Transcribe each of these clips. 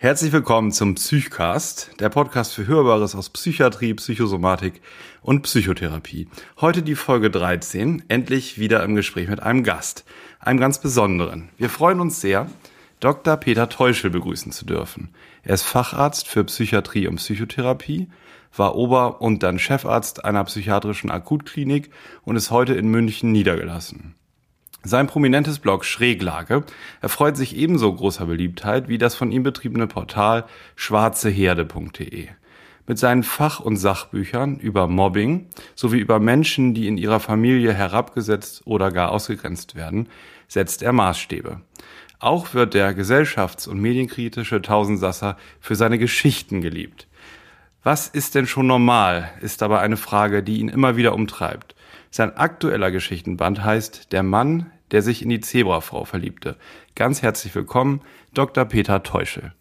Herzlich willkommen zum Psychcast, der Podcast für Hörbares aus Psychiatrie, Psychosomatik und Psychotherapie. Heute die Folge 13, endlich wieder im Gespräch mit einem Gast, einem ganz besonderen. Wir freuen uns sehr, Dr. Peter Teuschel begrüßen zu dürfen. Er ist Facharzt für Psychiatrie und Psychotherapie, war Ober- und dann Chefarzt einer psychiatrischen Akutklinik und ist heute in München niedergelassen. Sein prominentes Blog Schräglage erfreut sich ebenso großer Beliebtheit wie das von ihm betriebene Portal schwarzeherde.de. Mit seinen Fach- und Sachbüchern über Mobbing sowie über Menschen, die in ihrer Familie herabgesetzt oder gar ausgegrenzt werden, setzt er Maßstäbe. Auch wird der gesellschafts- und medienkritische Tausendsasser für seine Geschichten geliebt. Was ist denn schon normal, ist aber eine Frage, die ihn immer wieder umtreibt. Sein aktueller Geschichtenband heißt Der Mann, der sich in die Zebrafrau verliebte. Ganz herzlich willkommen, Dr. Peter Teuschel.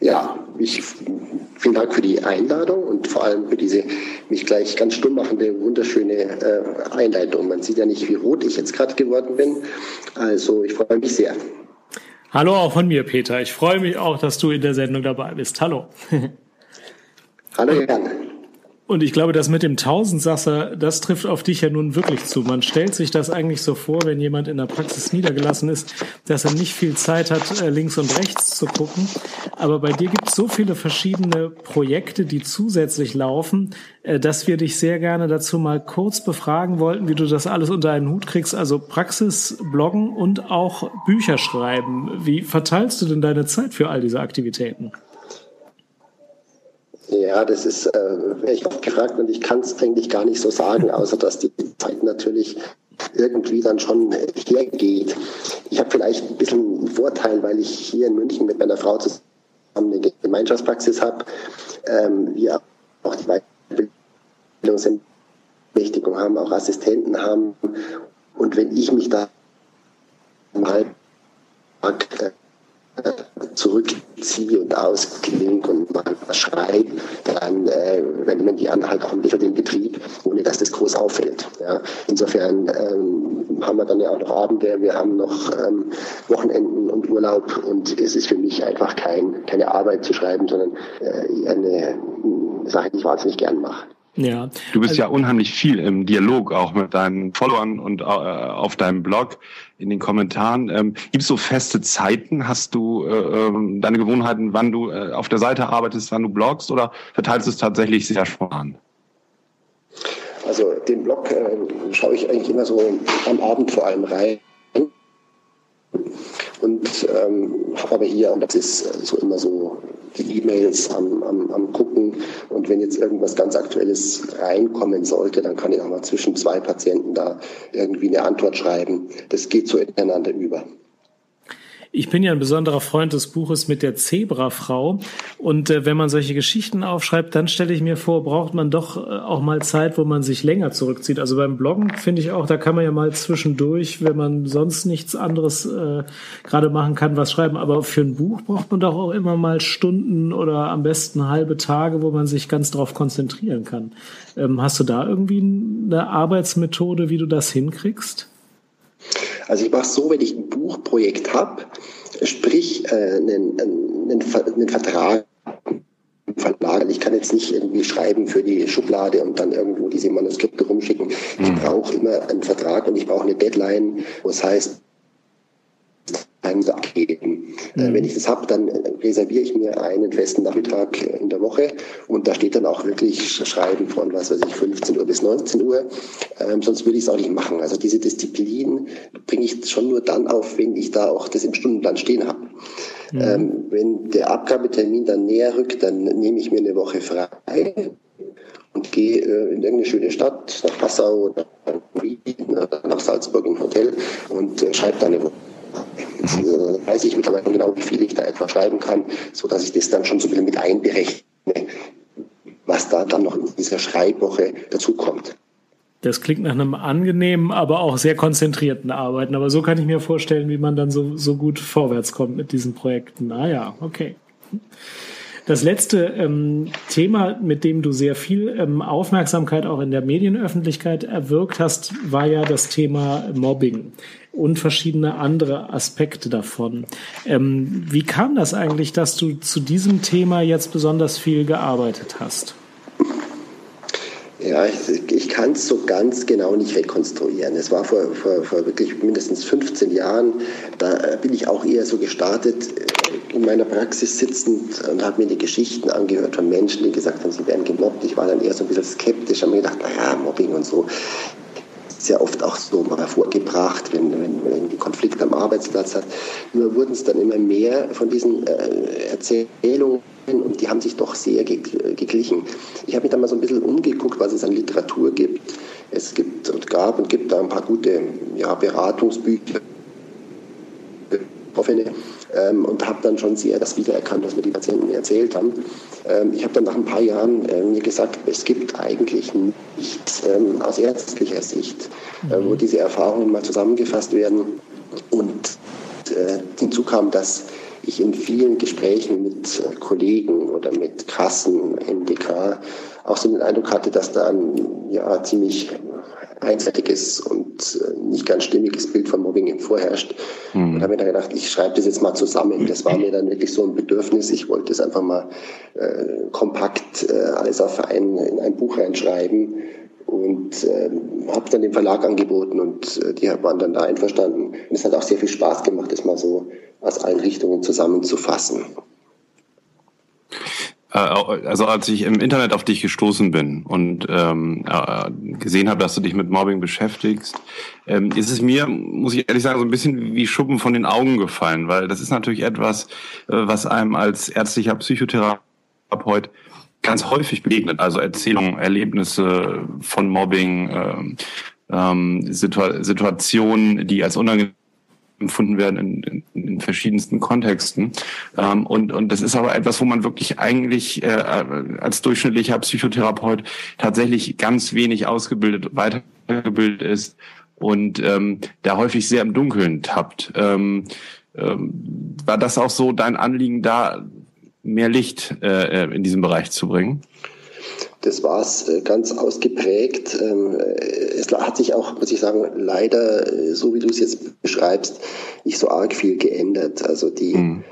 Ja, ich, vielen Dank für die Einladung und vor allem für diese mich gleich ganz stumm machende, wunderschöne äh, Einleitung. Man sieht ja nicht, wie rot ich jetzt gerade geworden bin. Also ich freue mich sehr. Hallo auch von mir, Peter. Ich freue mich auch, dass du in der Sendung dabei bist. Hallo. Hallo Jan. Und ich glaube, das mit dem Tausendsasser, das trifft auf dich ja nun wirklich zu. Man stellt sich das eigentlich so vor, wenn jemand in der Praxis niedergelassen ist, dass er nicht viel Zeit hat, äh, links und rechts zu gucken. Aber bei dir gibt es so viele verschiedene Projekte, die zusätzlich laufen, äh, dass wir dich sehr gerne dazu mal kurz befragen wollten, wie du das alles unter einen Hut kriegst. Also Praxis, Bloggen und auch Bücher schreiben. Wie verteilst du denn deine Zeit für all diese Aktivitäten? Ja, das ist, äh, ich oft gefragt und ich kann es eigentlich gar nicht so sagen, außer dass die Zeit natürlich irgendwie dann schon hergeht. Ich habe vielleicht ein bisschen einen Vorteil, weil ich hier in München mit meiner Frau zusammen eine Gemeinschaftspraxis habe. Ähm, wir auch die Weiterbildungsberechtigung haben, auch Assistenten haben. Und wenn ich mich da mal äh, zurückziehe und ausklinge und mal schreibe, dann äh, wenn die an halt auch ein bisschen den Betrieb, ohne dass das groß auffällt. Ja. Insofern ähm, haben wir dann ja auch noch Abende, wir haben noch ähm, Wochenenden und Urlaub und es ist für mich einfach kein, keine Arbeit zu schreiben, sondern äh, eine Sache, die ich wahnsinnig gern mache. Ja. Du bist also, ja unheimlich viel im Dialog auch mit deinen Followern und äh, auf deinem Blog in den Kommentaren. Ähm, Gibt es so feste Zeiten? Hast du äh, ähm, deine Gewohnheiten, wann du äh, auf der Seite arbeitest, wann du bloggst oder verteilst du es tatsächlich sehr spontan? Also den Blog äh, schaue ich eigentlich immer so am Abend vor allem rein und ähm, habe aber hier, und das ist so immer so die E-Mails am, am, am gucken und wenn jetzt irgendwas ganz Aktuelles reinkommen sollte, dann kann ich auch mal zwischen zwei Patienten da irgendwie eine Antwort schreiben. Das geht so ineinander über. Ich bin ja ein besonderer Freund des Buches mit der Zebrafrau. Und äh, wenn man solche Geschichten aufschreibt, dann stelle ich mir vor, braucht man doch äh, auch mal Zeit, wo man sich länger zurückzieht. Also beim Bloggen finde ich auch, da kann man ja mal zwischendurch, wenn man sonst nichts anderes äh, gerade machen kann, was schreiben. Aber für ein Buch braucht man doch auch immer mal Stunden oder am besten halbe Tage, wo man sich ganz drauf konzentrieren kann. Ähm, hast du da irgendwie eine Arbeitsmethode, wie du das hinkriegst? Also ich mache so, wenn ich ein Buchprojekt habe, sprich äh, einen, einen, einen Vertrag Verlag. Ich kann jetzt nicht irgendwie schreiben für die Schublade und dann irgendwo diese Manuskripte rumschicken. Ich mhm. brauche immer einen Vertrag und ich brauche eine Deadline, wo es heißt, Times abgeben. Äh, mhm. wenn ich das habe, dann reserviere ich mir einen festen Nachmittag in der Woche und da steht dann auch wirklich Schreiben von, was weiß ich, 15 Uhr bis 19 Uhr. Ähm, sonst würde ich es auch nicht machen. Also diese Disziplin bringe ich schon nur dann auf, wenn ich da auch das im Stundenplan stehen habe. Mhm. Ähm, wenn der Abgabetermin dann näher rückt, dann nehme ich mir eine Woche frei und gehe äh, in irgendeine schöne Stadt, nach Passau oder nach Wien oder nach Salzburg im Hotel und äh, schreibe da eine Woche äh, weiß ich mittlerweile genau, wie viel ich da etwa schreiben kann, so dass ich das dann schon so ein bisschen mit einberechne, was da dann noch in dieser Schreibwoche dazukommt. Das klingt nach einem angenehmen, aber auch sehr konzentrierten Arbeiten. Aber so kann ich mir vorstellen, wie man dann so, so gut vorwärts kommt mit diesen Projekten. Ah ja, okay. Das letzte ähm, Thema, mit dem du sehr viel ähm, Aufmerksamkeit auch in der Medienöffentlichkeit erwirkt hast, war ja das Thema Mobbing und verschiedene andere Aspekte davon. Ähm, wie kam das eigentlich, dass du zu diesem Thema jetzt besonders viel gearbeitet hast? Ja, ich, ich kann es so ganz genau nicht rekonstruieren. Es war vor, vor, vor wirklich mindestens 15 Jahren, da bin ich auch eher so gestartet, äh, in meiner Praxis sitzend und habe mir die Geschichten angehört von Menschen, die gesagt haben, sie werden gemobbt. Ich war dann eher so ein bisschen skeptisch, habe mir gedacht, naja, Mobbing und so ja oft auch so mal vorgebracht, wenn, wenn irgendwie Konflikt am Arbeitsplatz hat. Nur wurden es dann immer mehr von diesen äh, Erzählungen und die haben sich doch sehr geglichen. Ich habe mich dann mal so ein bisschen umgeguckt, was es an Literatur gibt. Es gibt und gab und gibt da ein paar gute ja, Beratungsbücher ähm, und habe dann schon sehr das wiedererkannt, was mir die Patienten erzählt haben. Ähm, ich habe dann nach ein paar Jahren äh, mir gesagt, es gibt eigentlich nichts ähm, aus ärztlicher Sicht, äh, wo mhm. diese Erfahrungen mal zusammengefasst werden. Und äh, hinzu kam, dass ich in vielen Gesprächen mit äh, Kollegen oder mit Kassen, MDK auch so den Eindruck hatte, dass da ein ja, ziemlich einseitiges und äh, nicht ganz stimmiges Bild von Mobbing vorherrscht. Mhm. Und habe mir dann gedacht, ich schreibe das jetzt mal zusammen. Das war mir dann wirklich so ein Bedürfnis. Ich wollte es einfach mal äh, kompakt äh, alles auf ein, in ein Buch reinschreiben und äh, habe dann den Verlag angeboten und äh, die waren dann da einverstanden. Und es hat auch sehr viel Spaß gemacht, das mal so aus allen Richtungen zusammenzufassen. Äh, also als ich im Internet auf dich gestoßen bin und ähm, äh, gesehen habe, dass du dich mit Mobbing beschäftigst, ähm, ist es mir, muss ich ehrlich sagen, so ein bisschen wie Schuppen von den Augen gefallen, weil das ist natürlich etwas, äh, was einem als ärztlicher Psychotherapeut ganz häufig begegnet. Also Erzählungen, Erlebnisse von Mobbing, ähm, Situa Situationen, die als unangenehm empfunden werden in, in, in verschiedensten Kontexten. Ähm, und, und das ist aber etwas, wo man wirklich eigentlich äh, als durchschnittlicher Psychotherapeut tatsächlich ganz wenig ausgebildet, weitergebildet ist und ähm, da häufig sehr im Dunkeln tappt. Ähm, ähm, war das auch so dein Anliegen, da mehr Licht äh, in diesem Bereich zu bringen? Das war es äh, ganz ausgeprägt. Ähm, äh, es hat sich auch, muss ich sagen, leider, äh, so wie du es jetzt beschreibst, nicht so arg viel geändert. Also die, mhm.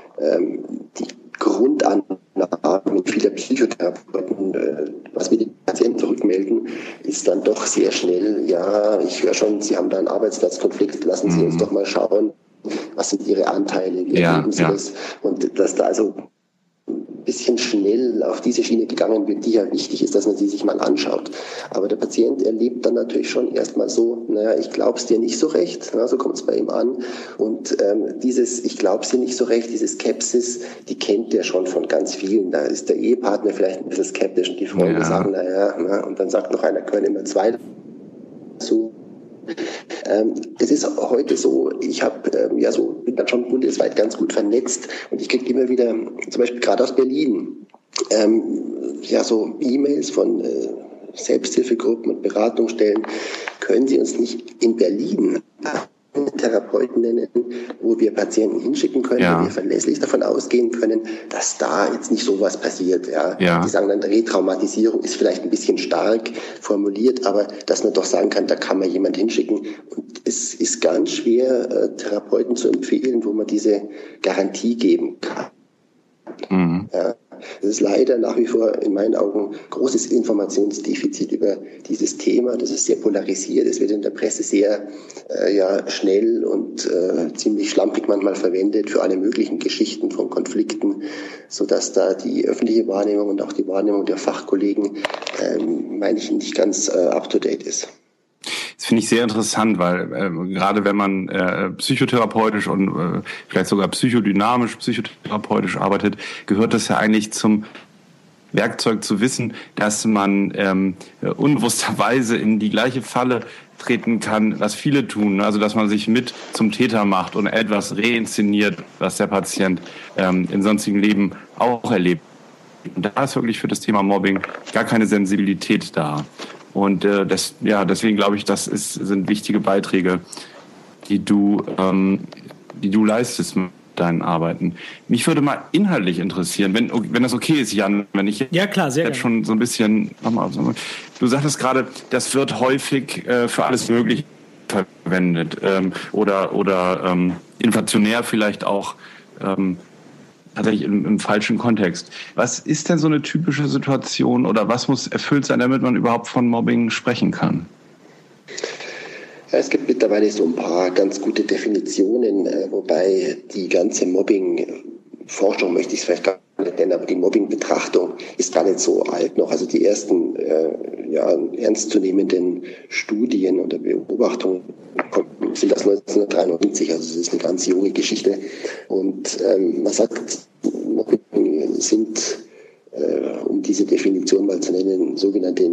die Grundannahmen vieler Psychotherapeuten, was wir die Patienten zurückmelden, ist dann doch sehr schnell, ja, ich höre schon, Sie haben da einen Arbeitsplatzkonflikt, lassen Sie mhm. uns doch mal schauen, was sind Ihre Anteile, wie ja, erleben Sie ja. das? Und dass da also bisschen schnell auf diese Schiene gegangen wird, die ja wichtig ist, dass man sie sich mal anschaut. Aber der Patient erlebt dann natürlich schon erstmal so, naja, ich glaube es dir nicht so recht, na, so kommt es bei ihm an. Und ähm, dieses Ich glaube es dir nicht so recht, diese Skepsis, die kennt er schon von ganz vielen. Da ist der Ehepartner vielleicht ein bisschen skeptisch und die Freunde ja. sagen, naja, na, und dann sagt noch einer, können immer zwei dazu. Ähm, es ist heute so, ich habe ähm, ja so, bin dann schon bundesweit ganz gut vernetzt und ich kriege immer wieder, zum Beispiel gerade aus Berlin, ähm, ja so E-Mails von äh, Selbsthilfegruppen und Beratungsstellen. Können Sie uns nicht in Berlin Therapeuten nennen, wo wir Patienten hinschicken können, ja. wo wir verlässlich davon ausgehen können, dass da jetzt nicht sowas passiert. Ja. ja. Die sagen dann, Retraumatisierung ist vielleicht ein bisschen stark formuliert, aber dass man doch sagen kann, da kann man jemand hinschicken. Und es ist ganz schwer, äh, Therapeuten zu empfehlen, wo man diese Garantie geben kann. Mhm. Ja. Es ist leider nach wie vor in meinen Augen großes Informationsdefizit über dieses Thema. Das ist sehr polarisiert. Es wird in der Presse sehr äh, ja, schnell und äh, ziemlich schlampig manchmal verwendet für alle möglichen Geschichten von Konflikten, sodass da die öffentliche Wahrnehmung und auch die Wahrnehmung der Fachkollegen, ähm, meine ich, nicht ganz äh, up-to-date ist. Das finde ich sehr interessant, weil äh, gerade wenn man äh, psychotherapeutisch und äh, vielleicht sogar psychodynamisch, psychotherapeutisch arbeitet, gehört das ja eigentlich zum Werkzeug zu wissen, dass man ähm, unbewussterweise in die gleiche Falle treten kann, was viele tun. Also dass man sich mit zum Täter macht und etwas reinszeniert, was der Patient ähm, im sonstigen Leben auch erlebt. Und da ist wirklich für das Thema Mobbing gar keine Sensibilität da. Und äh, das, ja, deswegen glaube ich, das ist, sind wichtige Beiträge, die du, ähm, die du leistest deinen Arbeiten. Mich würde mal inhaltlich interessieren, wenn, wenn das okay ist, Jan, wenn ich ja, klar, sehr jetzt schon so ein bisschen, du sagtest gerade, das wird häufig äh, für alles Mögliche verwendet ähm, oder, oder ähm, inflationär vielleicht auch ähm, tatsächlich im, im, falschen Kontext. Was ist denn so eine typische Situation oder was muss erfüllt sein, damit man überhaupt von Mobbing sprechen kann? Es gibt mittlerweile so ein paar ganz gute Definitionen, äh, wobei die ganze Mobbing-Forschung möchte ich es vielleicht gar nicht nennen, aber die Mobbing-Betrachtung ist gar nicht so alt noch. Also die ersten äh, ja, ernstzunehmenden Studien oder Beobachtungen sind das 1993, also es ist eine ganz junge Geschichte. Und ähm, man sagt, Mobbing sind, äh, um diese Definition mal zu nennen, sogenannte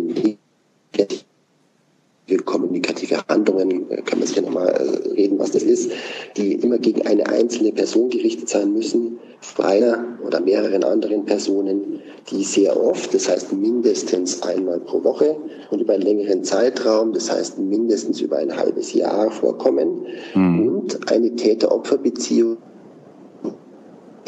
kommunikative Handlungen, äh, kann man sicher nochmal äh, reden, was das ist, die immer gegen eine einzelne Person gerichtet sein müssen, vor einer oder mehreren anderen Personen, die sehr oft, das heißt mindestens einmal pro Woche und über einen längeren Zeitraum, das heißt mindestens über ein halbes Jahr vorkommen mhm. und eine Täter-Opfer-Beziehung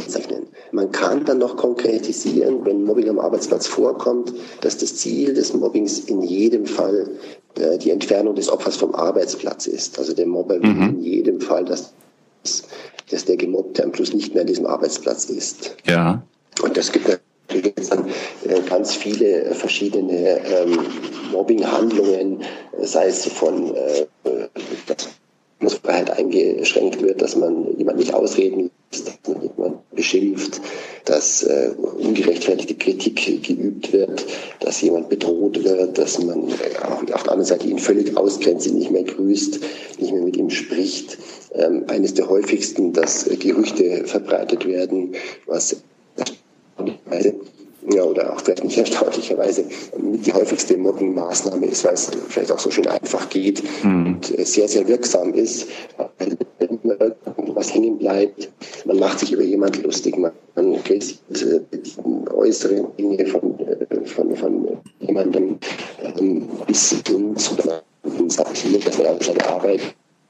zeichnen. Man kann dann noch konkretisieren, wenn Mobbing am Arbeitsplatz vorkommt, dass das Ziel des Mobbings in jedem Fall äh, die Entfernung des Opfers vom Arbeitsplatz ist. Also der Mobber will mhm. in jedem Fall, dass, dass der Gemobbte am Schluss nicht mehr an diesem Arbeitsplatz ist. Ja. Und das gibt natürlich dann äh, ganz viele verschiedene ähm, Mobbing-Handlungen, sei es von äh, dass Freiheit eingeschränkt wird, dass man jemand nicht ausreden lässt, dass beschimpft, dass äh, ungerechtfertigte Kritik geübt wird, dass jemand bedroht wird, dass man äh, auf der anderen Seite ihn völlig ausgrenzt, ihn nicht mehr grüßt, nicht mehr mit ihm spricht. Ähm, eines der häufigsten, dass äh, Gerüchte verbreitet werden, was ja, oder auch vielleicht nicht erstaunlicherweise die häufigste Mobbing-Maßnahme ist, weil es vielleicht auch so schön einfach geht mhm. und äh, sehr, sehr wirksam ist, weil was hängen bleibt. Man macht sich über jemanden lustig, man, kriegt äh, die äußeren Dinge von, äh, von, von jemandem ähm, bis uns oder man sagt hier, dass man seine Arbeit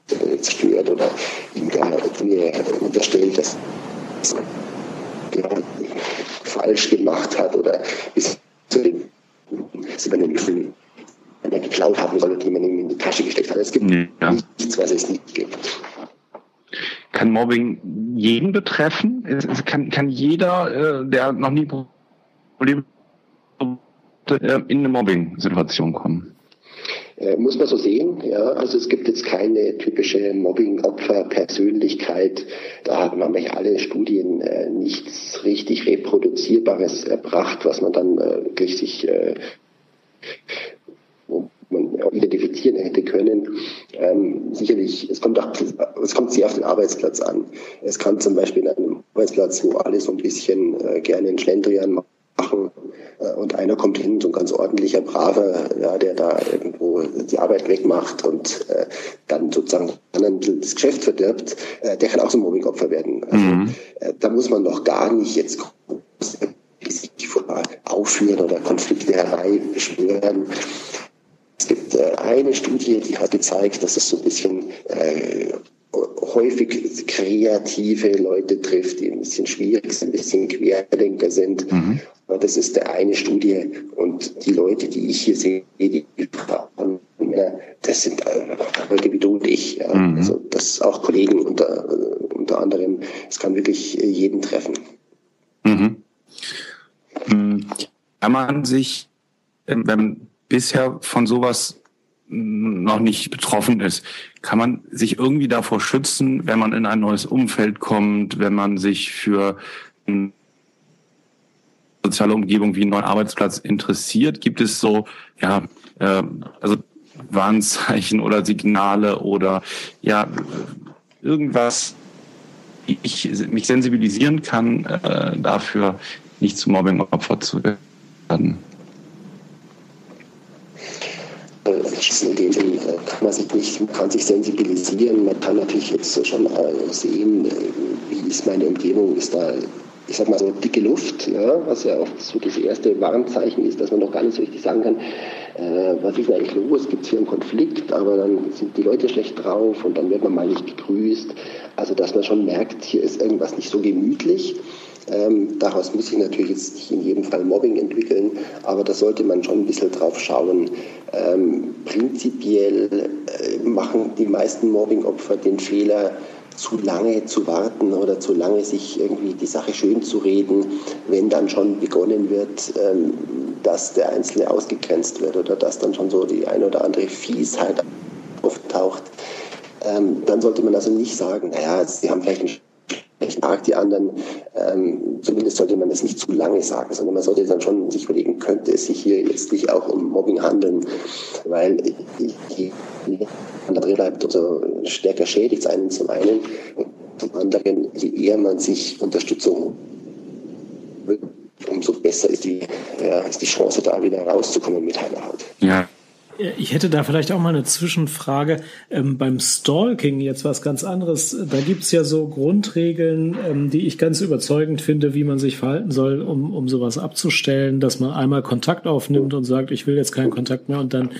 äh, zerstört oder ihm gar Dinge unterstellt, dass ja, falsch gemacht hat oder bis zu den silbernen Gefühlen geklaut haben soll, die man ihm in die Tasche gesteckt hat. Es gibt ja. nichts, was es nicht gibt. Kann Mobbing jeden betreffen? Es kann, kann jeder, äh, der noch nie Probleme äh, in eine Mobbing-Situation kommen? Äh, muss man so sehen, ja. Also es gibt jetzt keine typische Mobbing-Opfer-Persönlichkeit. Da haben nämlich alle Studien äh, nichts richtig Reproduzierbares erbracht, was man dann äh, wirklich sich äh, man identifizieren hätte können. Ähm, sicherlich, es kommt, auch, es kommt sehr auf den Arbeitsplatz an. Es kann zum Beispiel an einem Arbeitsplatz, wo alle so ein bisschen äh, gerne einen Schlendrian machen und einer kommt hin, so ein ganz ordentlicher, braver, ja, der da irgendwo die Arbeit wegmacht und äh, dann sozusagen das Geschäft verdirbt, äh, der kann auch so ein Mobbingopfer werden. Also, mhm. äh, da muss man noch gar nicht jetzt sich aufführen oder Konflikte herbeibeschwören. Es gibt äh, eine Studie, die hat gezeigt, dass es so ein bisschen äh, häufig kreative Leute trifft, die ein bisschen schwierig sind, ein bisschen Querdenker sind. Mhm. Das ist der eine Studie. Und die Leute, die ich hier sehe, die Frauen, das sind äh, Leute wie du und ich. Mhm. Also das auch Kollegen unter, unter anderem. Es kann wirklich jeden treffen. Mhm. Hm. Kann man sich, wenn man bisher von sowas noch nicht betroffen ist, kann man sich irgendwie davor schützen, wenn man in ein neues Umfeld kommt, wenn man sich für eine soziale Umgebung wie einen neuen Arbeitsplatz interessiert? Gibt es so, ja, äh, also Warnzeichen oder Signale oder ja, irgendwas, ich mich sensibilisieren kann, äh, dafür nicht zu Mobbing-Opfer zu werden? in dem Sinn kann man sich nicht, man kann sich sensibilisieren, man kann natürlich jetzt schon äh, sehen, äh, wie ist meine Umgebung, ist da ich sag mal so dicke Luft, ja, was ja auch so das erste Warnzeichen ist, dass man noch gar nicht so richtig sagen kann, äh, was ist eigentlich los, gibt es hier einen Konflikt, aber dann sind die Leute schlecht drauf und dann wird man mal nicht begrüßt. Also dass man schon merkt, hier ist irgendwas nicht so gemütlich. Ähm, daraus muss sich natürlich jetzt nicht in jedem Fall Mobbing entwickeln, aber da sollte man schon ein bisschen drauf schauen. Ähm, prinzipiell äh, machen die meisten Mobbing-Opfer den Fehler, zu lange zu warten oder zu lange sich irgendwie die Sache schön zu reden, wenn dann schon begonnen wird, ähm, dass der Einzelne ausgegrenzt wird oder dass dann schon so die ein oder andere Fiesheit auftaucht. Ähm, dann sollte man also nicht sagen, naja, sie haben vielleicht einen Tag, die anderen. Ähm, zumindest sollte man das nicht zu lange sagen, sondern man sollte dann schon sich überlegen, könnte es sich hier jetzt nicht auch um Mobbing handeln, weil je da drin bleibt, umso stärker schädigt einen zum einen und zum anderen, je eher man sich Unterstützung umso besser ist die, ja, ist die Chance da wieder rauszukommen mit heiler Haut. Ja, ich hätte da vielleicht auch mal eine Zwischenfrage. Ähm, beim Stalking jetzt was ganz anderes. Da gibt's ja so Grundregeln, ähm, die ich ganz überzeugend finde, wie man sich verhalten soll, um, um sowas abzustellen, dass man einmal Kontakt aufnimmt und sagt, ich will jetzt keinen Kontakt mehr und dann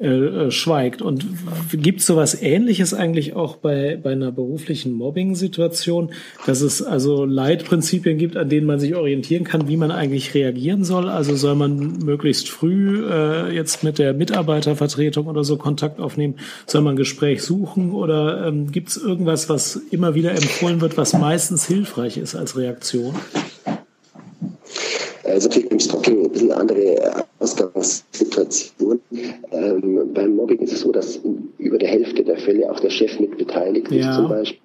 äh, äh schweigt. Und gibt's sowas ähnliches eigentlich auch bei, bei einer beruflichen Mobbing-Situation, dass es also Leitprinzipien gibt, an denen man sich orientieren kann, wie man eigentlich reagieren soll? Also soll man möglichst früh äh, jetzt mit der Mitarbeiter Mitarbeitervertretung oder so Kontakt aufnehmen? Soll man ein Gespräch suchen oder ähm, gibt es irgendwas, was immer wieder empfohlen wird, was meistens hilfreich ist als Reaktion? Also natürlich im Stalking ein bisschen andere Ausgangssituation. Ähm, beim Mobbing ist es so, dass über der Hälfte der Fälle auch der Chef mit beteiligt ja. ist zum Beispiel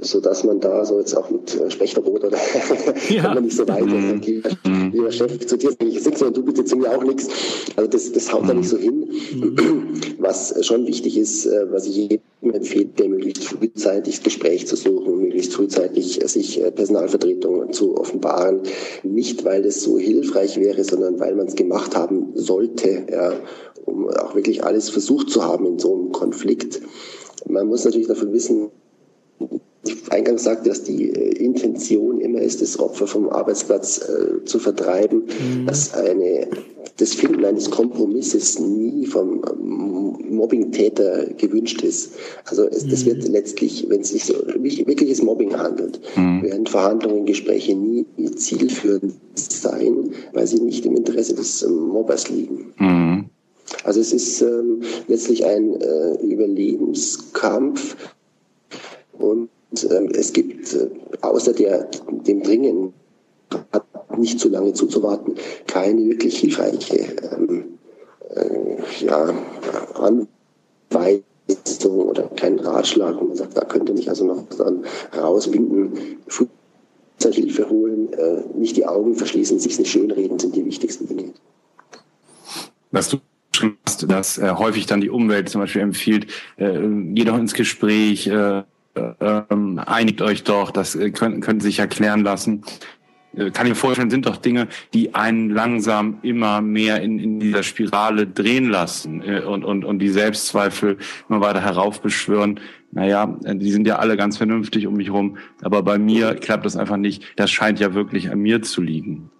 so dass man da so jetzt auch mit äh, Spechterbrot oder ja. kann man nicht so weit. Mhm. Lieber, lieber Chef, zu dir sage ich nichts und du bitte zu mir auch nichts. Also das, das haut mhm. da nicht so hin. Mhm. Was schon wichtig ist, äh, was ich jedem empfehle, der möglichst frühzeitig das Gespräch zu suchen, möglichst frühzeitig äh, sich Personalvertretungen zu offenbaren. Nicht, weil das so hilfreich wäre, sondern weil man es gemacht haben sollte, ja, um auch wirklich alles versucht zu haben in so einem Konflikt. Man muss natürlich davon wissen, eingangs sagte, dass die äh, Intention immer ist, das Opfer vom Arbeitsplatz äh, zu vertreiben, mhm. dass eine, das Finden eines Kompromisses nie vom ähm, Mobbingtäter gewünscht ist. Also es, mhm. das wird letztlich, wenn es sich so wirkliches Mobbing handelt, mhm. werden Verhandlungen, Gespräche nie zielführend sein, weil sie nicht im Interesse des ähm, Mobbers liegen. Mhm. Also es ist ähm, letztlich ein äh, Überlebenskampf und es gibt äh, außer der, dem Dringen nicht zu lange zuzuwarten, keine wirklich hilfreiche ähm, äh, ja, Anweisung oder keinen Ratschlag, wo man sagt, da könnte mich also noch dann rausbinden, Hilfe holen, äh, nicht die Augen verschließen, sich nicht schönreden, sind die wichtigsten Dinge. Was du schon hast, dass äh, häufig dann die Umwelt zum Beispiel empfiehlt, äh, geh doch ins Gespräch, äh, ähm, einigt euch doch, das äh, können, können sich erklären lassen. Äh, kann ich mir vorstellen, sind doch Dinge, die einen langsam immer mehr in, in dieser Spirale drehen lassen äh, und, und, und die Selbstzweifel immer weiter heraufbeschwören. Naja, die sind ja alle ganz vernünftig um mich rum, aber bei mir klappt das einfach nicht. Das scheint ja wirklich an mir zu liegen.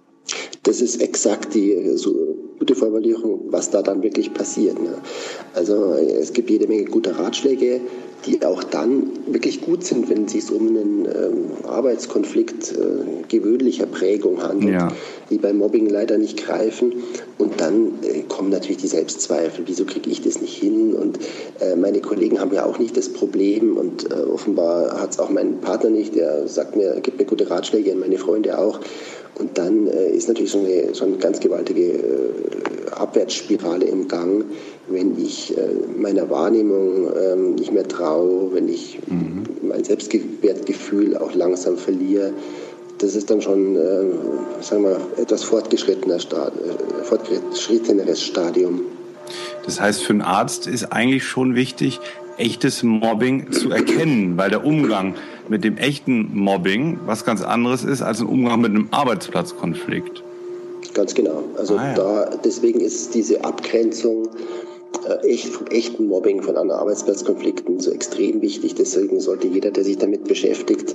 Das ist exakt die so gute Formulierung, was da dann wirklich passiert. Ne? Also es gibt jede Menge gute Ratschläge, die auch dann wirklich gut sind, wenn es sich um einen ähm, Arbeitskonflikt äh, gewöhnlicher Prägung handelt, ja. die beim Mobbing leider nicht greifen. Und dann äh, kommen natürlich die Selbstzweifel, wieso kriege ich das nicht hin? Und äh, meine Kollegen haben ja auch nicht das Problem und äh, offenbar hat es auch mein Partner nicht, der sagt mir, gibt mir gute Ratschläge und meine Freunde auch. Und dann äh, ist natürlich so eine, so eine ganz gewaltige äh, Abwärtsspirale im Gang, wenn ich äh, meiner Wahrnehmung ähm, nicht mehr traue, wenn ich mhm. mein Selbstwertgefühl auch langsam verliere. Das ist dann schon, äh, sagen wir, etwas fortgeschrittener äh, fortgeschritteneres Stadium. Das heißt, für einen Arzt ist eigentlich schon wichtig, echtes Mobbing zu erkennen, weil der Umgang mit dem echten Mobbing was ganz anderes ist als ein Umgang mit einem Arbeitsplatzkonflikt. Ganz genau. Also ah, ja. da deswegen ist diese Abgrenzung äh, echt vom echten Mobbing von anderen Arbeitsplatzkonflikten so extrem wichtig. Deswegen sollte jeder, der sich damit beschäftigt,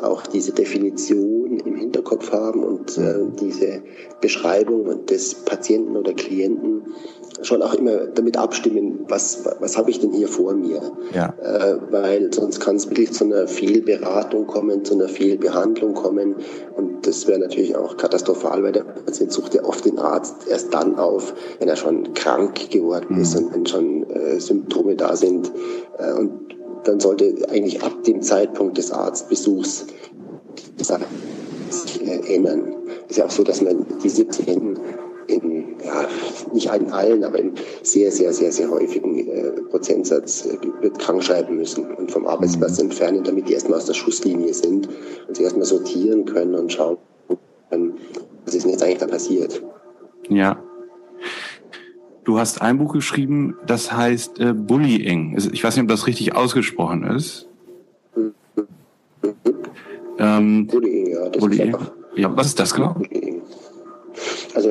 auch diese Definition im Hinterkopf haben und äh, diese Beschreibung des Patienten oder Klienten schon auch immer damit abstimmen, was, was habe ich denn hier vor mir? Ja. Äh, weil sonst kann es wirklich zu einer Fehlberatung kommen, zu einer Fehlbehandlung kommen. Und das wäre natürlich auch katastrophal, weil der Patient sucht ja oft den Arzt erst dann auf, wenn er schon krank geworden mhm. ist und wenn schon äh, Symptome da sind. Äh, und dann sollte eigentlich ab dem Zeitpunkt des Arztbesuchs die Sache sich äh, ändern. Es ist ja auch so, dass man die 17 in, ja, nicht in allen, aber in sehr, sehr, sehr, sehr häufigen äh, Prozentsatz äh, wird krank schreiben müssen und vom Arbeitsplatz mhm. entfernen, damit die erstmal aus der Schusslinie sind und sich erstmal sortieren können und schauen können, was ist denn jetzt eigentlich da passiert. Ja. Du hast ein Buch geschrieben, das heißt äh, Bullying. Ich weiß nicht, ob das richtig ausgesprochen ist. Mhm. Ähm, Bullying, ja. Das Bullying. Ist ja, was ist das genau? Bullying. Also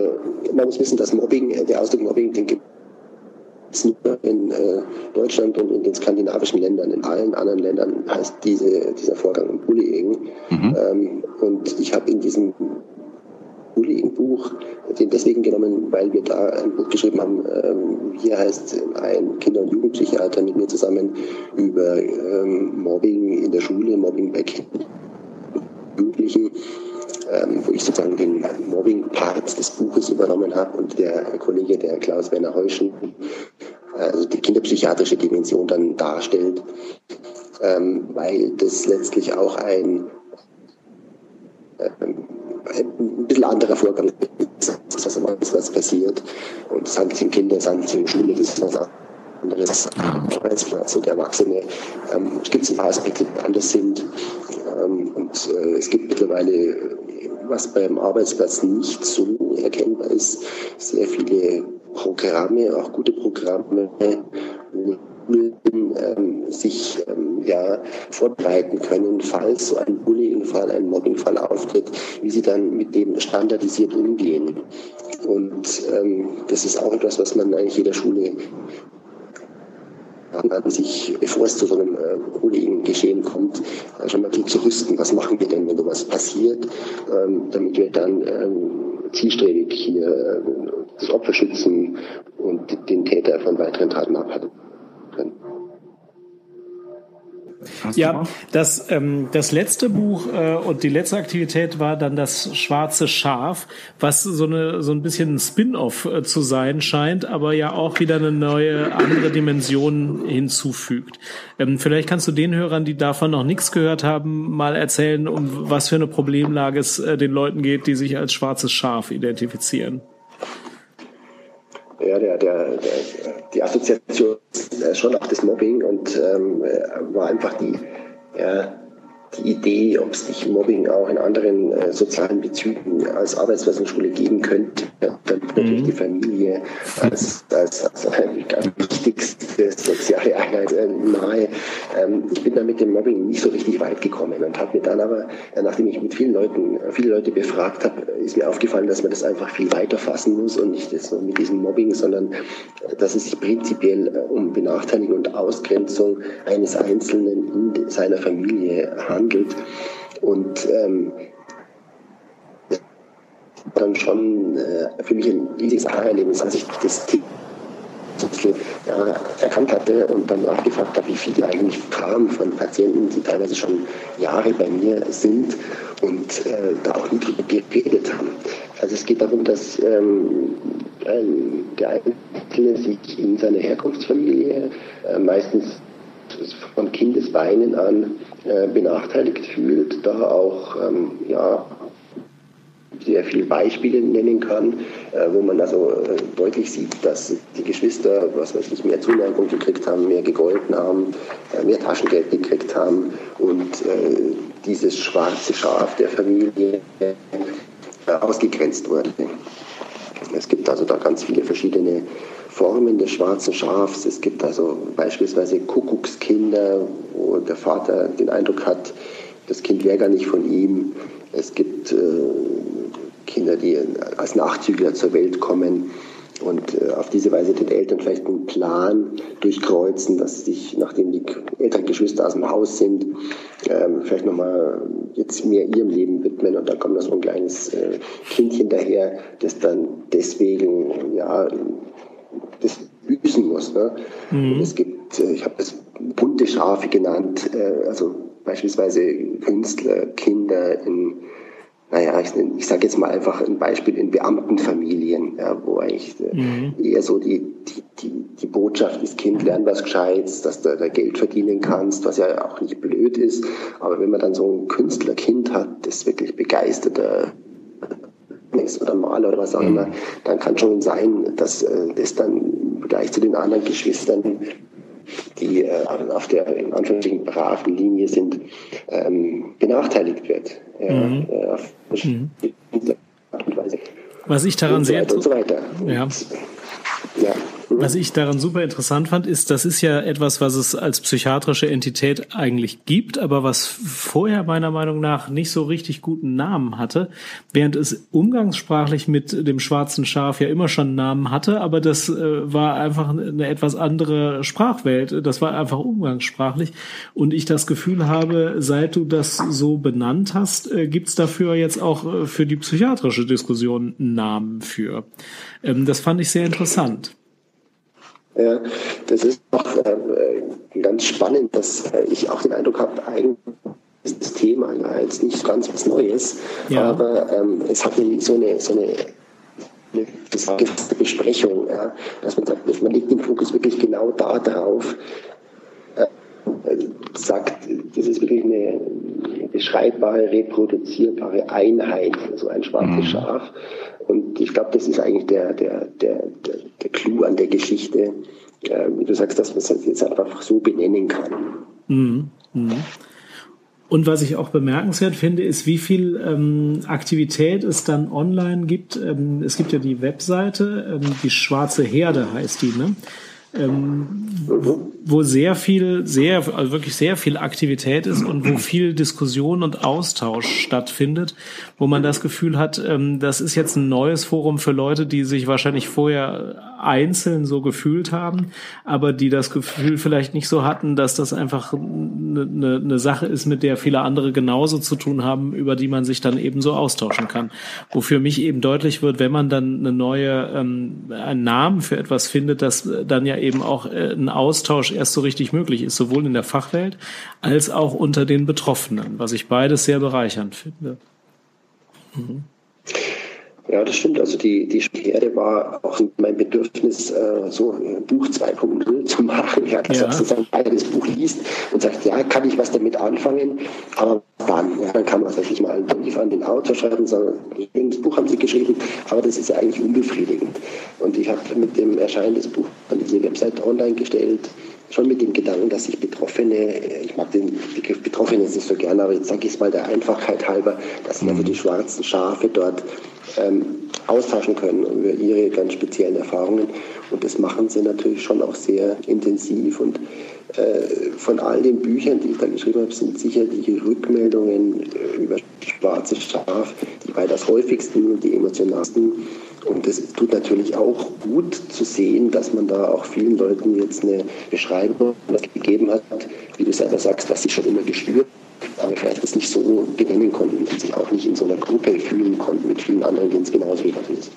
man muss wissen, dass Mobbing, äh, der Ausdruck Mobbing, den gibt es nur in äh, Deutschland und in den skandinavischen Ländern. In allen anderen Ländern heißt diese, dieser Vorgang Bullying. Mhm. Ähm, und ich habe in diesem Bullying-Buch den deswegen genommen, weil wir da ein Buch geschrieben haben. Ähm, hier heißt ein Kinder- und Jugendpsychiater mit mir zusammen über ähm, Mobbing in der Schule, Mobbing bei Jugendlichen ähm, wo ich sozusagen den Mobbing-Part des Buches übernommen habe und der Kollege, der Klaus Werner Heuschen, also die kinderpsychiatrische Dimension dann darstellt, ähm, weil das letztlich auch ein, ähm, ein bisschen anderer Vorgang ist, was, was passiert. Und das handelt sich in Kinder, das handelt sich in Schule, das ist was anderes Arbeitsplatz und Erwachsene. Ähm, es gibt ein paar Aspekte, die anders sind. Ähm, und äh, es gibt mittlerweile was beim Arbeitsplatz nicht so erkennbar ist, sehr viele Programme, auch gute Programme, ähm, sich ähm, ja vorbereiten können, falls so ein Bullying-Fall, ein Mobbing-Fall auftritt, wie sie dann mit dem standardisiert umgehen. Und ähm, das ist auch etwas, was man eigentlich jeder Schule an sich, bevor es zu so einem äh, Bullying-Geschehen kommt, äh, schon mal zu rüsten. Was machen wir denn, wenn sowas passiert, ähm, damit wir dann ähm, zielstrebig hier äh, das Opfer schützen und den Täter von weiteren Taten abhalten können. Ja, das, ähm, das letzte Buch äh, und die letzte Aktivität war dann das Schwarze Schaf, was so, eine, so ein bisschen ein Spin-off äh, zu sein scheint, aber ja auch wieder eine neue, andere Dimension hinzufügt. Ähm, vielleicht kannst du den Hörern, die davon noch nichts gehört haben, mal erzählen, um was für eine Problemlage es äh, den Leuten geht, die sich als schwarzes Schaf identifizieren. Ja, der, der, der, die Assoziation äh, schon auch das Mobbing und ähm, war einfach die, ja, die Idee, ob es nicht Mobbing auch in anderen äh, sozialen Bezügen als Arbeitsplatzschule geben könnte, dann natürlich mhm. die Familie als, als, als ganz wichtigste soziale Einheit äh, nahe. Ähm, ich bin da mit dem Mobbing nicht so richtig weit gekommen und habe mir dann aber, äh, nachdem ich mit vielen Leuten, äh, viele Leute befragt habe, ist mir aufgefallen, dass man das einfach viel weiter fassen muss und nicht so mit diesem Mobbing, sondern äh, dass es sich prinzipiell äh, um Benachteiligung und Ausgrenzung eines Einzelnen in seiner Familie handelt handelt. Und ähm, dann schon äh, für mich ein riesiges Aha-Erlebnis, als ich das ja, erkannt hatte und dann nachgefragt habe, wie viele eigentlich kamen von Patienten, die teilweise schon Jahre bei mir sind und äh, da auch nie drüber geredet haben. Also es geht darum, dass ähm, der Einzelne sich in seiner Herkunftsfamilie äh, meistens von Kindesbeinen an äh, benachteiligt fühlt, da auch ähm, ja, sehr viele Beispiele nennen kann, äh, wo man also äh, deutlich sieht, dass die Geschwister, was weiß ich, mehr Zuneigung gekriegt haben, mehr gegolten haben, äh, mehr Taschengeld gekriegt haben und äh, dieses schwarze Schaf der Familie äh, ausgegrenzt wurde. Es gibt also da ganz viele verschiedene Formen des schwarzen Schafs. Es gibt also beispielsweise Kuckuckskinder, wo der Vater den Eindruck hat, das Kind wäre gar nicht von ihm. Es gibt äh, Kinder, die als Nachzügler zur Welt kommen. und äh, auf diese Weise den Eltern vielleicht einen Plan durchkreuzen, dass sich, nachdem die älteren Geschwister aus dem Haus sind, ähm, vielleicht nochmal jetzt mehr ihrem Leben widmen und dann kommt da so ein kleines äh, Kindchen daher, das dann deswegen, ja, das büßen muss. Ne? Mhm. Es gibt, äh, ich habe das bunte Schafe genannt, äh, also beispielsweise Künstler, Kinder in naja, ich, ich sage jetzt mal einfach ein Beispiel in Beamtenfamilien, ja, wo eigentlich äh, mhm. eher so die, die, die, die Botschaft ist, Kind, lern was Gescheites, dass du da Geld verdienen kannst, was ja auch nicht blöd ist. Aber wenn man dann so ein Künstlerkind hat, das wirklich begeisterter ist oder Maler oder was auch immer, mhm. dann kann schon sein, dass äh, das dann gleich zu den anderen Geschwistern die äh, auf der in Anführungsstrichen braven Linie sind, ähm, benachteiligt wird. Mhm. Äh, auf mhm. Art und Weise. Was ich daran sehr. Und so weiter. Ja. Was ich daran super interessant fand, ist, das ist ja etwas, was es als psychiatrische Entität eigentlich gibt, aber was vorher meiner Meinung nach nicht so richtig guten Namen hatte, während es umgangssprachlich mit dem schwarzen Schaf ja immer schon einen Namen hatte, aber das äh, war einfach eine etwas andere Sprachwelt. Das war einfach umgangssprachlich. Und ich das Gefühl habe, seit du das so benannt hast, äh, gibt's dafür jetzt auch äh, für die psychiatrische Diskussion einen Namen für. Ähm, das fand ich sehr interessant. Ja, das ist auch äh, ganz spannend, dass äh, ich auch den Eindruck habe, eigentlich ist das Thema ja jetzt nicht ganz was Neues, ja. aber ähm, es hat so eine, so eine eine Besprechung, ja, dass man sagt, man legt den Fokus wirklich genau da drauf, äh, sagt, das ist wirklich eine beschreibbare, reproduzierbare Einheit, so ein schwarzes mhm. Schaf. Und ich glaube, das ist eigentlich der, der, der, der, der Clou an der Geschichte, äh, wie du sagst, dass man es jetzt einfach so benennen kann. Mhm. Mhm. Und was ich auch bemerkenswert finde, ist, wie viel ähm, Aktivität es dann online gibt. Ähm, es gibt ja die Webseite, ähm, die Schwarze Herde heißt die, ne? Ähm, wo sehr viel, sehr, also wirklich sehr viel Aktivität ist und wo viel Diskussion und Austausch stattfindet, wo man das Gefühl hat, ähm, das ist jetzt ein neues Forum für Leute, die sich wahrscheinlich vorher einzeln so gefühlt haben, aber die das Gefühl vielleicht nicht so hatten, dass das einfach eine, eine, eine Sache ist, mit der viele andere genauso zu tun haben, über die man sich dann eben so austauschen kann. Wo für mich eben deutlich wird, wenn man dann eine neue, ähm, einen Namen für etwas findet, dass dann ja eben auch äh, ein Austausch erst so richtig möglich ist, sowohl in der Fachwelt als auch unter den Betroffenen, was ich beides sehr bereichernd finde. Mhm. Ja, das stimmt. Also die, die Herde war auch mein Bedürfnis, äh, so ein Buch 2.0 zu machen. Ja, dass ja. sozusagen einer das Buch liest und sagt, ja, kann ich was damit anfangen, aber wann? Ja, dann kann man tatsächlich mal einen Brief an den Autor schreiben und sagen, das Buch haben Sie geschrieben, aber das ist ja eigentlich unbefriedigend. Und ich habe mit dem Erscheinen des Buchs an diese Website online gestellt, schon mit dem Gedanken, dass sich Betroffene, ich mag den Begriff Betroffene nicht so gerne, aber jetzt sage ich es mal der Einfachheit halber, dass sich also die schwarzen Schafe dort ähm, austauschen können über ihre ganz speziellen Erfahrungen. Und das machen sie natürlich schon auch sehr intensiv. Und äh, von all den Büchern, die ich da geschrieben habe, sind sicher die Rückmeldungen äh, über Schwarze Schaf die weitaus häufigsten und die emotionalsten. Und es tut natürlich auch gut zu sehen, dass man da auch vielen Leuten jetzt eine Beschreibung gegeben hat, wie du selber sagst, was sie schon immer gespürt aber vielleicht das nicht so benennen konnten und sich auch nicht in so einer Gruppe fühlen konnten mit vielen anderen, denen es genauso gegangen ist.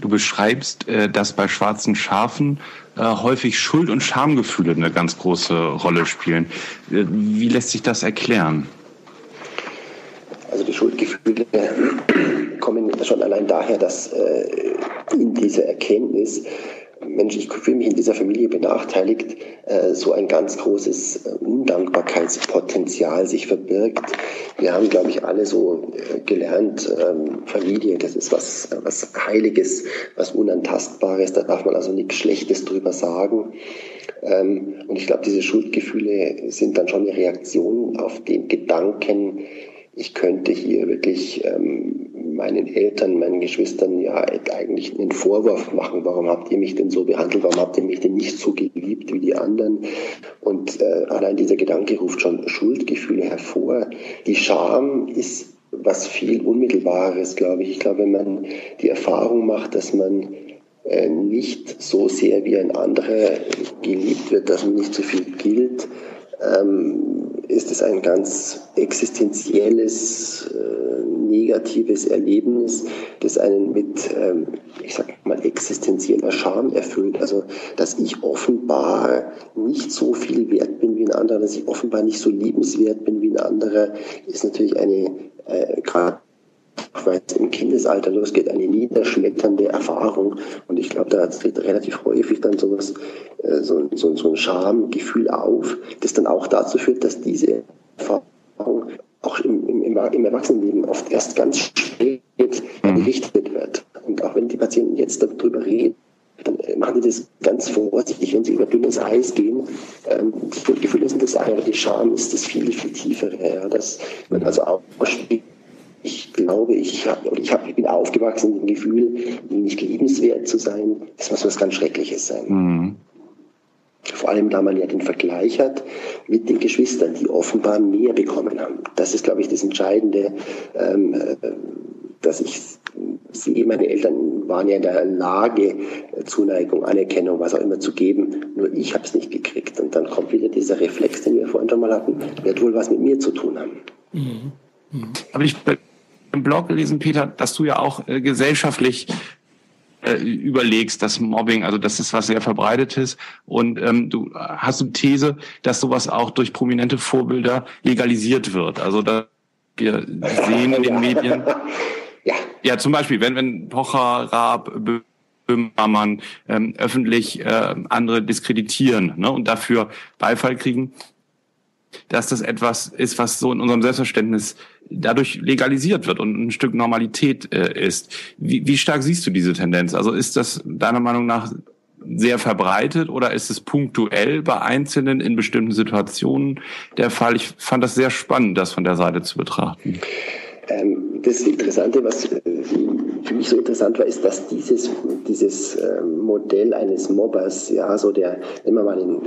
Du beschreibst, äh, dass bei schwarzen Schafen äh, häufig Schuld- und Schamgefühle eine ganz große Rolle spielen. Äh, wie lässt sich das erklären? Also die Schuldgefühle kommen schon allein daher, dass in dieser Erkenntnis Mensch, ich fühle mich in dieser Familie benachteiligt, äh, so ein ganz großes äh, Undankbarkeitspotenzial sich verbirgt. Wir haben, glaube ich, alle so äh, gelernt, ähm, Familie, das ist was, was Heiliges, was Unantastbares, da darf man also nichts Schlechtes drüber sagen. Ähm, und ich glaube, diese Schuldgefühle sind dann schon eine Reaktion auf den Gedanken, ich könnte hier wirklich ähm, meinen Eltern, meinen Geschwistern ja eigentlich einen Vorwurf machen. Warum habt ihr mich denn so behandelt? Warum habt ihr mich denn nicht so geliebt wie die anderen? Und äh, allein dieser Gedanke ruft schon Schuldgefühle hervor. Die Scham ist was viel Unmittelbares, glaube ich. Ich glaube, wenn man die Erfahrung macht, dass man äh, nicht so sehr wie ein anderer geliebt wird, dass man nicht so viel gilt, ähm, ist es ein ganz existenzielles, äh, negatives Erlebnis, das einen mit, ähm, ich sag mal, existenzieller Scham erfüllt. Also, dass ich offenbar nicht so viel wert bin wie ein anderer, dass ich offenbar nicht so liebenswert bin wie ein anderer, ist natürlich eine, äh, gerade weil es im Kindesalter losgeht, eine niederschmetternde Erfahrung. Und ich glaube, da tritt relativ häufig dann sowas, äh, so, so, so ein Schamgefühl auf, das dann auch dazu führt, dass diese Erfahrung auch im, im, im Erwachsenenleben oft erst ganz spät mhm. berichtet wird. Und auch wenn die Patienten jetzt darüber reden, dann äh, machen die das ganz vorsichtig, wenn sie über dünnes Eis gehen. Ähm, die Gefühle sind das eine, aber die Scham ist das viel, viel tiefere. Ja, dass man also auch ich glaube, ich, hab, ich, hab, ich bin aufgewachsen mit dem Gefühl, nicht liebenswert zu sein. Das muss was ganz Schreckliches sein. Mhm. Vor allem, da man ja den Vergleich hat mit den Geschwistern, die offenbar mehr bekommen haben. Das ist, glaube ich, das Entscheidende, ähm, äh, dass ich sehe, meine Eltern waren ja in der Lage, Zuneigung, Anerkennung, was auch immer zu geben. Nur ich habe es nicht gekriegt. Und dann kommt wieder dieser Reflex, den wir vorhin schon mal hatten, wird wohl was mit mir zu tun haben. Mhm. Mhm. Aber ich im Blog gelesen, Peter, dass du ja auch äh, gesellschaftlich äh, überlegst, dass Mobbing, also das ist was sehr verbreitetes und ähm, du hast eine These, dass sowas auch durch prominente Vorbilder legalisiert wird. Also da wir sehen in den Medien, ja, ja zum Beispiel, wenn wenn Pocher, Raab, Böhmermann ähm, öffentlich äh, andere diskreditieren ne, und dafür Beifall kriegen, dass das etwas ist, was so in unserem Selbstverständnis dadurch legalisiert wird und ein Stück Normalität äh, ist. Wie, wie stark siehst du diese Tendenz? Also ist das deiner Meinung nach sehr verbreitet oder ist es punktuell bei Einzelnen in bestimmten Situationen der Fall? Ich fand das sehr spannend, das von der Seite zu betrachten. Ähm, das Interessante, was äh, für mich so interessant war, ist, dass dieses, dieses äh, Modell eines Mobbers, ja, so der, immer mal den,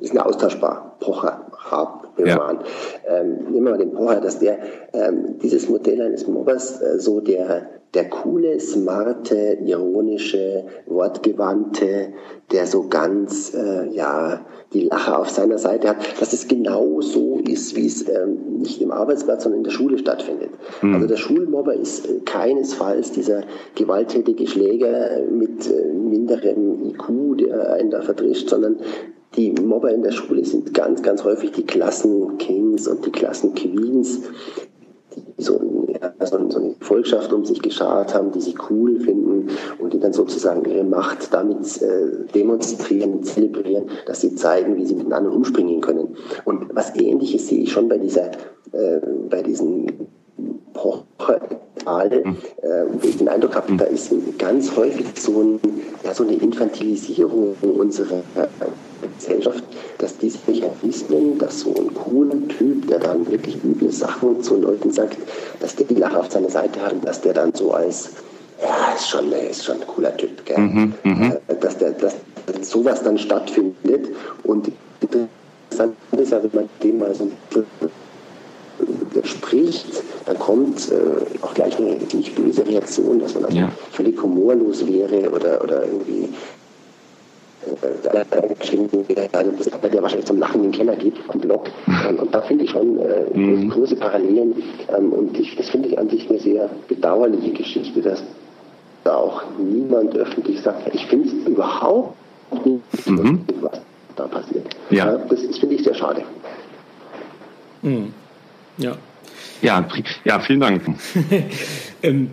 ist ja austauschbar, Pocher, Raab, ja. ähm, nehmen wir mal den Pocher, dass der ähm, dieses Modell eines Mobbers äh, so der, der coole, smarte, ironische, wortgewandte, der so ganz, äh, ja, die Lache auf seiner Seite hat, dass es genau so ist, wie es ähm, nicht im Arbeitsplatz, sondern in der Schule stattfindet. Mhm. Also der Schulmobber ist äh, keinesfalls dieser gewalttätige Schläger mit äh, minderem IQ, der einen da verdrischt, sondern die Mobber in der Schule sind ganz, ganz häufig die Klassenkings und die Klassenqueens, die so, ja, so, so eine Volkschaft um sich geschart haben, die sie cool finden und die dann sozusagen ihre Macht damit äh, demonstrieren, zelebrieren, dass sie zeigen, wie sie miteinander umspringen können. Und was Ähnliches sehe ich schon bei dieser, äh, bei diesen Pocher äh, wo ich den Eindruck habe, da ist ganz häufig so, ein, ja, so eine Infantilisierung unserer Gesellschaft, dass diese Mechanismen, dass so ein cooler Typ, der dann wirklich üble Sachen zu Leuten sagt, dass der die Lache auf seiner Seite hat und dass der dann so als, ja, ist schon, ist schon ein cooler Typ, gell? Mhm, mhm. Äh, dass, der, dass sowas dann stattfindet und interessant ist ja, wenn man dem mal so ein spricht, dann kommt äh, auch gleich eine nicht böse Reaktion, dass man also ja. völlig humorlos wäre oder, oder irgendwie äh, der wahrscheinlich zum Lachen in den Keller geht am Blog. Und da finde ich schon äh, große Parallelen. Und ich, das finde ich an sich eine sehr bedauerliche Geschichte, dass da auch niemand öffentlich sagt, ich finde es überhaupt nicht, mhm. was da passiert. Ja. das, das finde ich sehr schade. Mhm. Ja. Ja, ja, vielen Dank. ähm,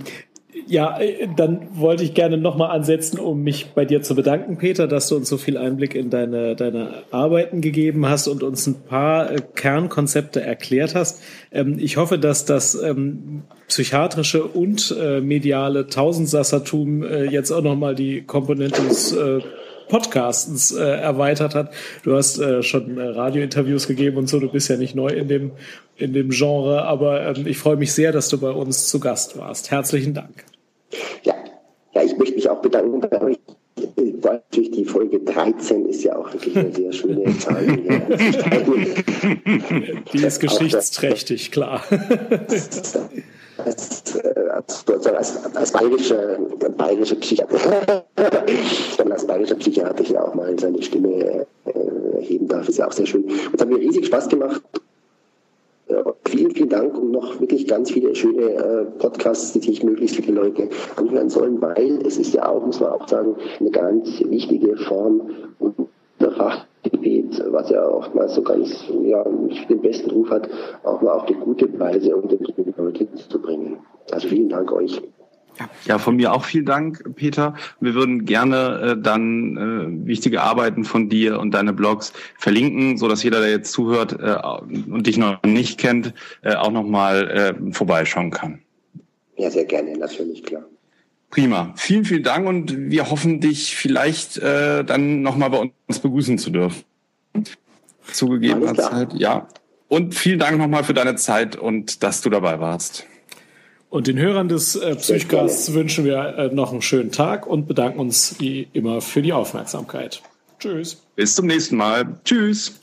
ja, äh, dann wollte ich gerne nochmal ansetzen, um mich bei dir zu bedanken, Peter, dass du uns so viel Einblick in deine, deine Arbeiten gegeben hast und uns ein paar äh, Kernkonzepte erklärt hast. Ähm, ich hoffe, dass das ähm, psychiatrische und äh, mediale Tausendsassertum jetzt auch nochmal die Komponente des Podcastens erweitert hat. Du hast schon Radiointerviews gegeben und so, du bist ja nicht neu in dem, in dem Genre, aber ähm, ich freue mich sehr, dass du bei uns zu Gast warst. Herzlichen Dank. Ja, ja ich möchte mich auch bedanken bei euch. Natürlich die Folge 13 ist ja auch wirklich eine sehr schöne Zahl. die ist geschichtsträchtig, klar. Sozusagen als, als bayerischer, bayerischer Psychiater, als bayerischer Psychiater hier auch mal seine Stimme äh, erheben darf, ist ja auch sehr schön. Und es hat mir riesig Spaß gemacht. Ja, vielen, vielen Dank und noch wirklich ganz viele schöne äh, Podcasts, die sich möglichst viele Leute anhören sollen, weil es ist ja auch, muss man auch sagen, eine ganz wichtige Form unter Fach Gebet, was ja oftmals so ganz, ja, den besten Ruf hat, auch mal auf die gute Weise unter die Leute zu bringen. Also vielen Dank euch. Ja, von mir auch vielen Dank, Peter. Wir würden gerne äh, dann äh, wichtige Arbeiten von dir und deine Blogs verlinken, so dass jeder, der jetzt zuhört äh, und dich noch nicht kennt, äh, auch nochmal äh, vorbeischauen kann. Ja, sehr gerne, natürlich, klar. Prima. Vielen, vielen Dank und wir hoffen, dich vielleicht äh, dann nochmal bei uns begrüßen zu dürfen. Zugegebener Zeit, ja. Und vielen Dank nochmal für deine Zeit und dass du dabei warst. Und den Hörern des äh, Psychcasts wünschen wir äh, noch einen schönen Tag und bedanken uns wie immer für die Aufmerksamkeit. Tschüss. Bis zum nächsten Mal. Tschüss.